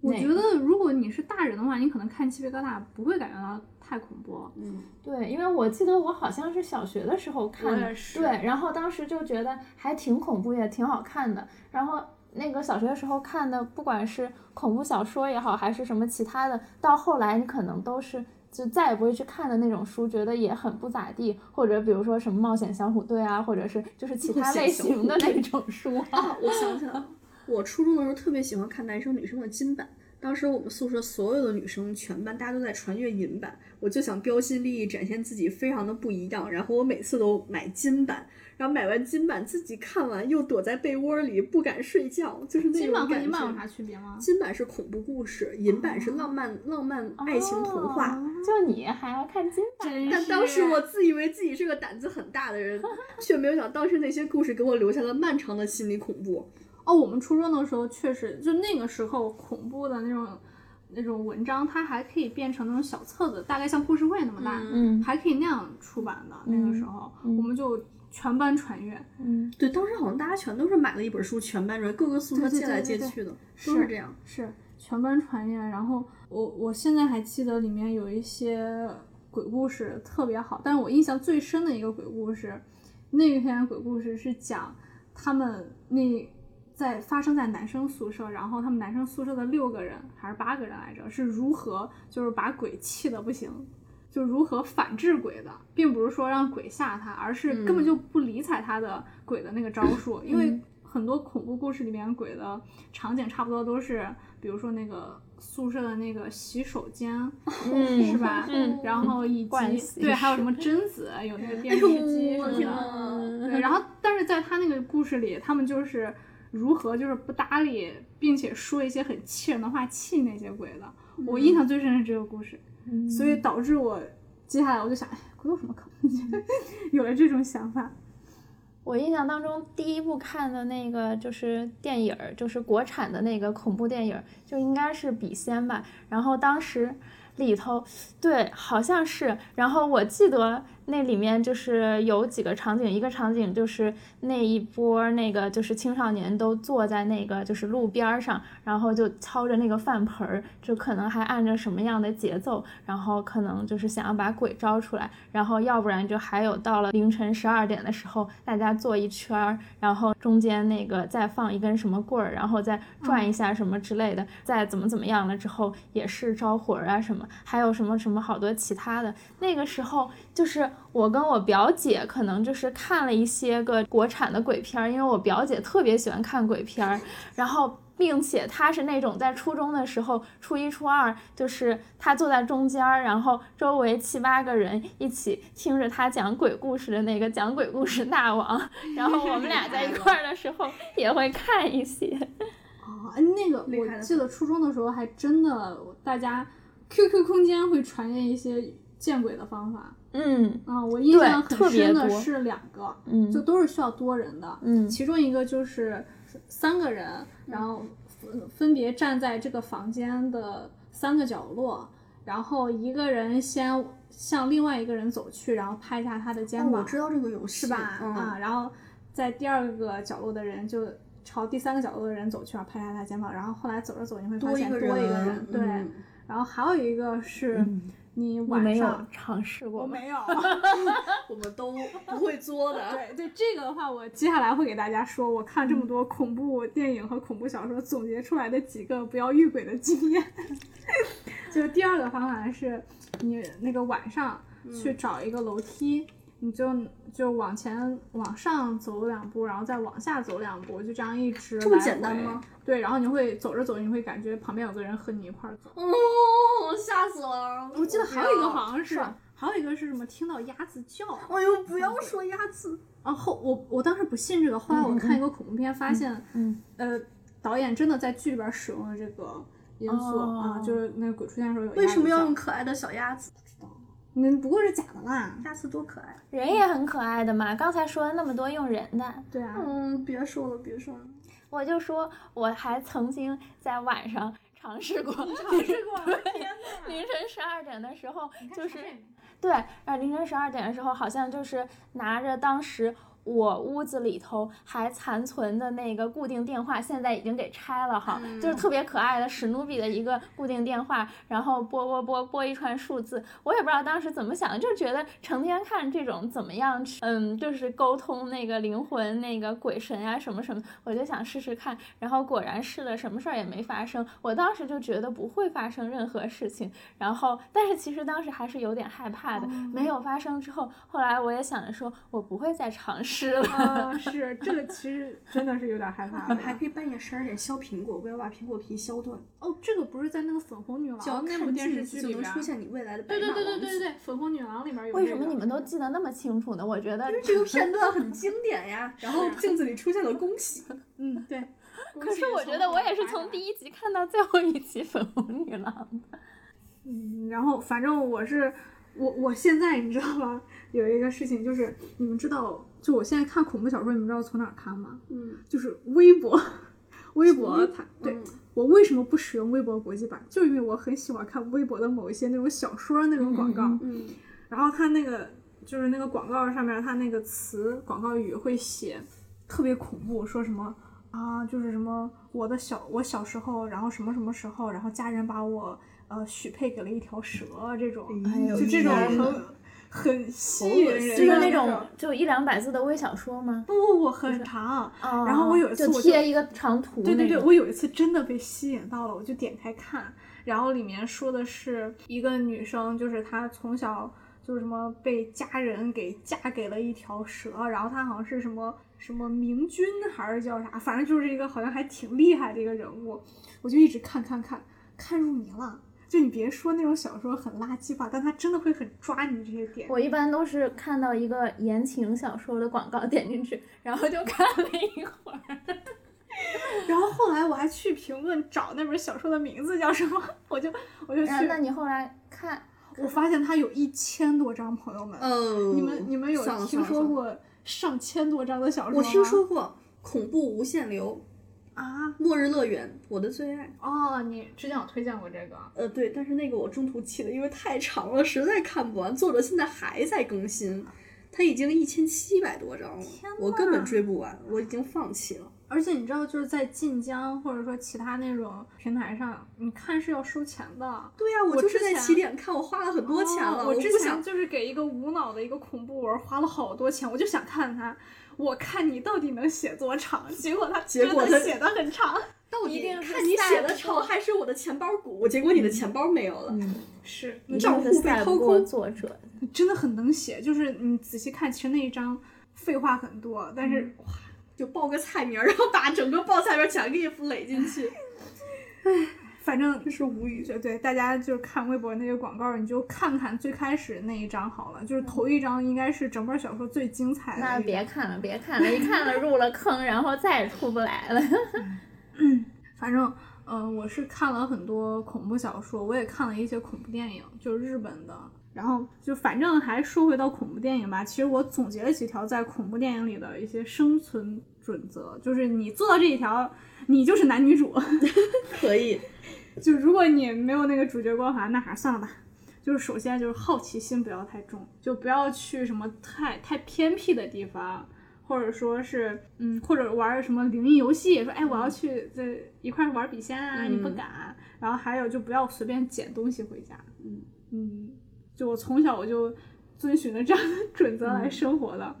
我觉得如果你是大人的话，你可能看鸡皮疙瘩不会感觉到太恐怖。
嗯，
对，因为我记得我好像是小学的时候看的，对，然后当时就觉得还挺恐怖，也挺好看的。然后那个小学的时候看的，不管是恐怖小说也好，还是什么其他的，到后来你可能都是就再也不会去看的那种书，觉得也很不咋地。或者比如说什么冒险小虎队啊，或者是就是其他类型的那种书啊。[laughs]
啊，我想起来了，我初中的时候特别喜欢看男生女生的金版。当时我们宿舍所有的女生全班大家都在传阅银版，我就想标新立异，展现自己非常的不一样。然后我每次都买金版，然后买完金版自己看完又躲在被窝里不敢睡觉，就是那
金版和
种感觉。
银版有啥区别吗？
金版是恐怖故事，银版是浪漫、浪漫爱情童话。
就你还要看金版？
但当时我自以为自己是个胆子很大的人，[laughs] 却没有想当时那些故事给我留下了漫长的心理恐怖。
哦，我们初中的时候确实，就那个时候恐怖的那种那种文章，它还可以变成那种小册子，大概像故事会那么大，
嗯
还可以那样出版的。那个时候，我们就全班传阅。
嗯，
对，当时好像大家全都是买了一本书，全班传各个宿舍借来借去的，
是
都是这样。
是全班传阅。然后我我现在还记得里面有一些鬼故事特别好，但是我印象最深的一个鬼故事，那篇鬼故事是讲他们那在发生在男生宿舍，然后他们男生宿舍的六个人还是八个人来着，是如何就是把鬼气的不行。就如何反制鬼的，并不是说让鬼吓他，而是根本就不理睬他的鬼的那个招数，[laughs] 因为很多恐怖故事里面鬼的场景差不多都是，比如说那个宿舍的那个洗手间，
嗯
是吧？[laughs]
嗯
然后以及对，还有什么贞 [laughs] 子，有那个电视机什么的。
呐！
对，然后但是在他那个故事里，他们就是如何就是不搭理，并且说一些很气人的话气那些鬼的。我印象最深是这个故事，所以导致我接下来我就想，哎，鬼有什么可怕？[laughs] 有了这种想法。
我印象当中第一部看的那个就是电影儿，就是国产的那个恐怖电影，就应该是《笔仙》吧。然后当时里头，对，好像是。然后我记得那里面就是有几个场景，一个场景就是那一波那个就是青少年都坐在那个就是路边儿上，然后就敲着那个饭盆儿，就可能还按着什么样的节奏，然后可能就是想要把鬼招出来，然后要不然就还有到了凌晨十二点的时候，大家坐一圈儿，然后中间那个再放一根什么棍儿，然后再转一下什么之类的，再怎么怎么样了之后也是招魂儿啊什么，还有什么什么好多其他的。那个时候就是我跟我表姐可能就是看了一些个国产的鬼片儿，因为我表姐特别喜欢看鬼片儿，然后。并且她是那种在初中的时候，初一、初二，就是她坐在中间儿，然后周围七八个人一起听着他讲鬼故事的那个讲鬼故事大王，然后我们俩在一块儿的时候也会看一些。
哦，哎，那个我记得初中的时候还真的大家 QQ 空间会传阅一些见鬼的方法。
嗯
啊、我印象很深
特别
的是两个，
嗯
就都是需要多人的。
嗯
其中一个就是三个人，然后分分别站在这个房间的三个角落，然后一个人先向另外一个人走去，然后拍一下他的肩
哦，
膀，
我知道这个游戏
是吧？
嗯、
啊，然后在第二个角落的人就朝第三个角落的人走去，然后拍一下他肩膀，然后后来走着走，你会发
多一个
现多一个
人
人，对。
嗯
然后还有一个是你
你没有
晚上，
尝试过吗？
我没有。[laughs] [laughs]
我们都不会作的。
对对，这个的话，我接下来会给大家说，我看这么多恐怖电影和恐怖小说总结出来的几个不要遇鬼的经验。[laughs] 就第二个方法是，你那个晚上去找一个楼梯，你就就往前往上走两步，然后再往下走两步，就这样一直
这么简单吗？
对，然后你会走着走，你会感觉旁边有个人和你一块儿走。
哦，吓死了！
我记得还有一个好像是
是，
还有一个是什么？听到鸭子叫。
哎呦，不要说鸭子。
然后我我当时不信这个，后来我看一个恐怖片，发现，
嗯
呃，导演真的在剧里边使用了这个因素、啊，
哦
就是那个鬼出现的时候有
为什么要用可爱的小鸭子？
叫？那不过是假的啦。
鸭子多可爱！
人也很可爱的嘛，刚才说了那么多用人的，
对啊，
嗯，别说了，别说了。
我就说我还曾经在晚上尝试过，
尝试过，[laughs] 天哪！
凌晨十二点的时候，就是对，然后凌晨十二点的时候，好像就是拿着当时我屋子里头还残存的那个固定电话，现在已经给拆了哈，就是特别可爱的史努比的一个固定电话，然后拨拨拨拨一串数字，我也不知道当时怎么想的，就觉得成天看这种怎么样去，嗯，就是沟通那个灵魂、那个鬼神啊什么什么，我就想试试看，然后果然试了，什么事儿也没发生。我当时就觉得不会发生任何事情，然后但是其实当时还是有点害怕的，没有发生之后，后来我也想着说，我不会再尝试尸了。
啊，是这个其实真的是有点害怕
还可以半夜十二点削苹果，不要把苹果皮削断，
哦，这个不是在那个粉红女郎那部
看
电视剧里边
出现你未来的白
对对
马王子
对对对对对，粉红女郎里面有、
为什么你们都记得那么清楚呢？我觉得，
这个片段很经典呀。[laughs] 然后镜子里出现了恭喜，[laughs]
嗯，对。[laughs]
可是我觉得我也是从第一集看到最后一集《粉红女郎》的。
嗯，然后反正我是我我现在你知道吗？有一个事情就是你们知道，就我现在看恐怖小说，你们知道从哪儿看吗？
嗯，
就是微博，微博它对。
嗯
我为什么不使用微博国际版？就因为我很喜欢看微博的某一些那种小说那种广告，
嗯
嗯
然后它那个就是那个广告上面，它那个词广告语会写特别恐怖，说什么啊，就是什么我的小我小时候，然后什么什么时候，然后家人把我呃许配给了一条蛇这种，
哎呦
就这种很很吸引人的，
就是那种就一两百字的微小说吗？
不不不很长，
哦
然后我有一次
贴一个长图，
对对对，我有一次真的被吸引到了，我就点开看，然后里面说的是一个女生，就是她从小就是什么被家人给嫁给了一条蛇，然后她好像是什么什么明君还是叫啥，反正就是一个好像还挺厉害的一个人物，我就一直看看看看入迷了。就你别说那种小说很垃圾吧，但它真的会很抓你这些点。
我一般都是看到一个言情小说的广告点进去，然后就看了一会儿。[laughs]
然后后来我还去评论找那本小说的名字叫什么，我就我就去
那你后来看，
我发现它有一千多章，朋友们，
哦，
你们你们有听说过上千多章的小说吗？
我听说过恐怖无限流、
啊，
末日乐园，我的最爱。
哦，你之前有推荐过这个，
呃，对，但是那个我中途弃了，因为太长了，实在看不完。作者现在还在更新，他已经一千七百多章了，我根本追不完，我已经放弃了。
而且你知道，就是在晋江或者说其他那种平台上，你看是要收钱的。
对呀、我
我
就是在起点看，我花了很多钱了，
哦我之前。就是给一个无脑的一个恐怖文花了好多钱，我就想看它，我看你到底能写多长，结果他
结果他
真的写的很长。
到底
一定
看你写的
赛
长还是我的钱包鼓？结果你的钱包没有了。
嗯，
是，
一
账户被掏
赛不过
空
作者。
真的很能写，就是你仔细看，其实那一章废话很多，但是哇，
就报个菜名，然后把整个报菜名儿全给你垒进去，[laughs]
反正
就是无语。
就对大家就是看微博那些广告，你就看看最开始那一章好了，就是头一章应该是整本小说最精彩的一
那。别看了，别看了，一看了入了坑，然后再也出不来了。[laughs]
反正，嗯、我是看了很多恐怖小说，我也看了一些恐怖电影，就是日本的。然后就反正还说回到恐怖电影吧，其实我总结了几条在恐怖电影里的一些生存准则，就是你做到这一条，你就是男女主。[laughs]
可以，[laughs]
就如果你没有那个主角光环，那还是算了吧。就是首先就是好奇心不要太重，就不要去什么太太偏僻的地方，或者说是嗯，或者玩什么灵异游戏，说哎我要去这一块儿玩笔仙啊，你不敢。然后还有就不要随便捡东西回家。
嗯
嗯，就我从小我就遵循了这样的准则来生活的。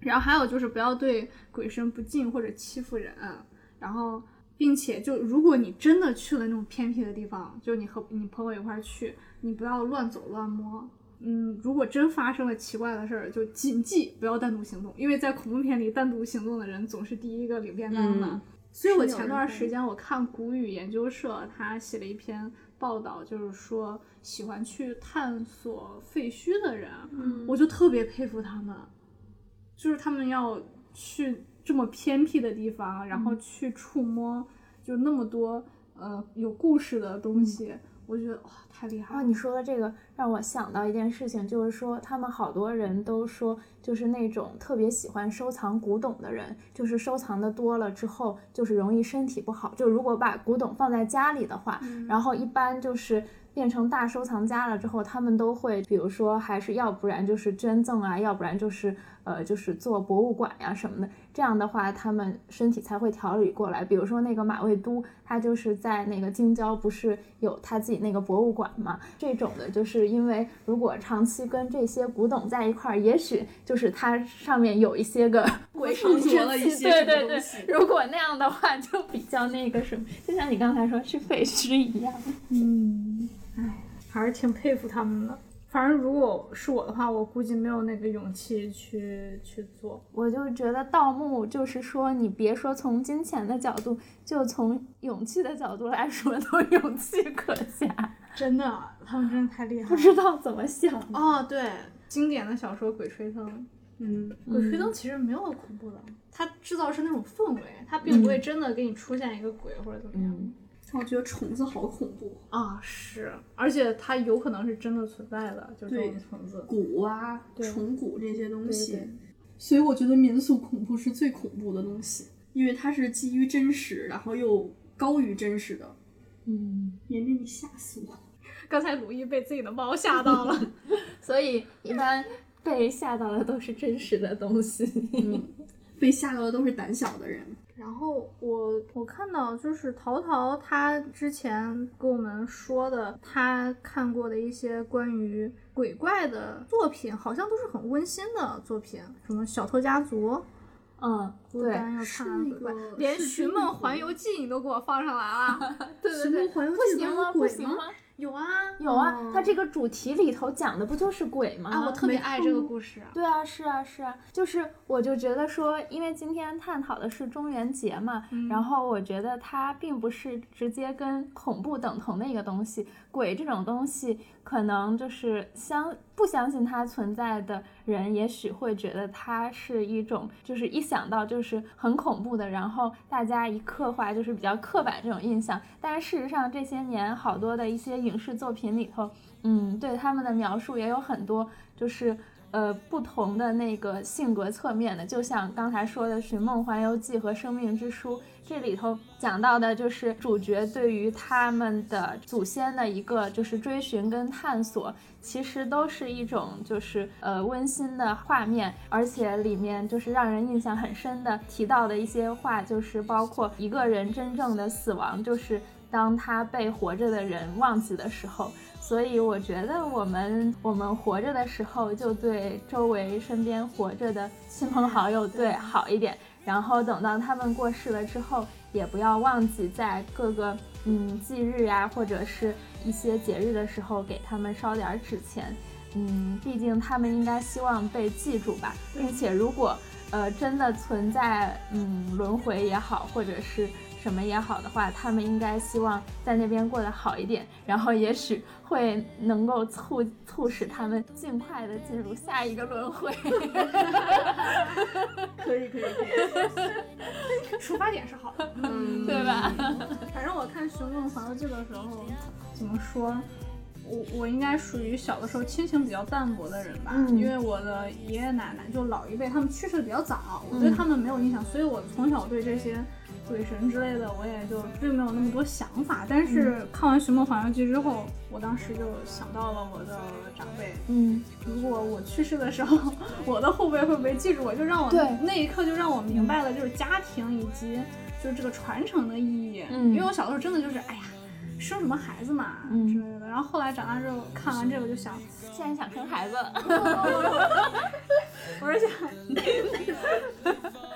然后还有就是不要对鬼神不敬或者欺负人，然后并且就如果你真的去了那种偏僻的地方，就你和你朋友一块儿去，你不要乱走乱摸。嗯，如果真发生了奇怪的事儿，就谨记不要单独行动，因为在恐怖片里，单独行动的人总是第一个领便当的。
嗯
所以我前段时间我看古语研究社，他写了一篇报道，就是说喜欢去探索废墟的人，
嗯
我就特别佩服他们，就是他们要去这么偏僻的地方，然后去触摸就那么多呃有故事的东西，我觉得哇太厉害
啊，
了。
你说的这个让我想到一件事情，就是说他们好多人都说，就是那种特别喜欢收藏古董的人，就是收藏的多了之后，就是容易身体不好。就如果把古董放在家里的话，然后一般就是。变成大收藏家了之后，他们都会，比如说，还是要不然就是捐赠啊，要不然就是呃，就是做博物馆呀、什么的。这样的话，他们身体才会调理过来。比如说那个马未都，他就是在那个京郊，不是有他自己那个博物馆嘛？这种的，就是因为如果长期跟这些古董在一块儿，也许就是它上面有一些个 [laughs] 鬼神
着了一
之气。对对对，如果那样的话，就比较那个什么，就像你刚才说去废墟一样。
嗯，唉，还是挺佩服他们的。反正如果是我的话，我估计没有那个勇气去去做。
我就觉得盗墓就是说，你别说从金钱的角度，就从勇气的角度来说，都勇气可嘉。
真的，他们真的太厉害了。
不知道怎么想。
哦，对，经典的小说《鬼吹灯》，
嗯，
鬼吹灯其实没有恐怖的，它制造是那种氛围，它并不会真的给你出现一个鬼或者怎么样。
嗯，
我觉得虫子好恐怖，
啊，是，而且它有可能是真的存在的，就这
对
种虫子。
蛊啊、
对
虫蛊这些东西。
对对
所以我觉得民俗恐怖是最恐怖的东西，因为它是基于真实，然后又高于真实的。
嗯，
妍妍，你吓死我了！[laughs]
刚才鲁豫被自己的猫吓到了。[laughs]
所以一般被吓到的都是真实的东西。
嗯，[laughs] 被吓到的都是胆小的人。
然后我我看到就是淘淘他之前跟我们说的，他看过的一些关于鬼怪的作品，好像都是很温馨的作品，什么《小偷家族》。
嗯，
孤单又
是
灿烂的鬼怪
那个，
连《寻梦环游记》你都给我放上来了。[laughs]
对
寻梦环游
不
记
行吗？不行吗？
有啊，
有啊
哦，
它这个主题里头讲的不就是鬼吗？
啊，我特别爱这个故事。
啊对啊，是啊，是啊，就是我就觉得说，因为今天探讨的是中元节嘛，然后我觉得它并不是直接跟恐怖等同的一个东西。鬼这种东西，可能就是相不相信它存在的人，也许会觉得它是一种，就是一想到就是就是很恐怖的，然后大家一刻画就是比较刻板这种印象。但是事实上这些年好多的一些影视作品里头，嗯，对他们的描述也有很多，就是呃不同的那个性格侧面的，就像刚才说的《寻梦环游记》和《生命之书》，这里头讲到的就是主角对于他们的祖先的一个就是追寻跟探索，其实都是一种就是呃温馨的画面，而且里面就是让人印象很深的提到的一些话，就是包括一个人真正的死亡，就是当他被活着的人忘记的时候。所以我觉得我们我们活着的时候，就对周围身边活着的亲朋好友对好一点，然后等到他们过世了之后，也不要忘记在各个嗯忌日呀、或者是一些节日的时候给他们烧点儿纸钱。嗯，毕竟他们应该希望被记住吧，并且如果呃真的存在嗯轮回也好，或者是什么也好的话，他们应该希望在那边过得好一点，然后也许会能够促促使他们尽快的进入下一个轮回。[laughs]
可以可以可以，
出发点是好的。
嗯，[laughs]
对吧？[laughs]
反正我看《寻梦环游记》的时候，怎么说？我我应该属于小的时候亲情比较淡薄的人吧，
嗯
因为我的爷爷奶奶就老一辈，他们去世的比较早，我对他们没有印象，所以我从小对这些鬼神之类的，我也就并没有那么多想法。但是看完《寻梦环游记》之后，我当时就想到了我的长辈，
嗯，
如果我去世的时候，[laughs] 我的后辈会不会记住我？就让我那一刻就让我明白了，就是家庭以及就是这个传承的意义。
嗯
因为我小的时候真的就是，哎呀，生什么孩子嘛、
嗯
之类的。然后后来长大之后看完这个就想，
现在想生孩子，[laughs]
我是想，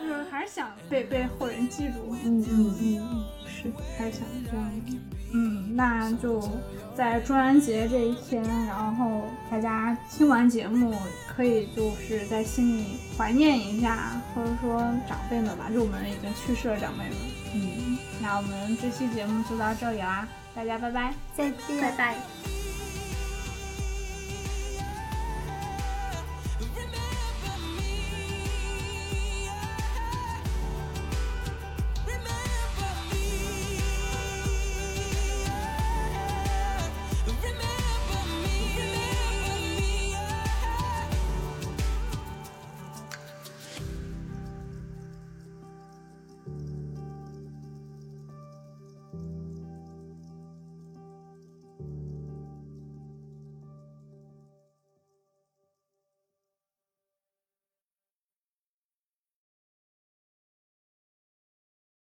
就是还是想被被后人记住。
嗯嗯嗯，
是，还是想这样的。嗯，那就在中元节这一天，然后大家听完节目，可以就是在心里怀念一下，或者说长辈们吧，就我们已经去世的长辈们。嗯，那我们这期节目就到这里啦，大家拜拜。
再见，
拜拜。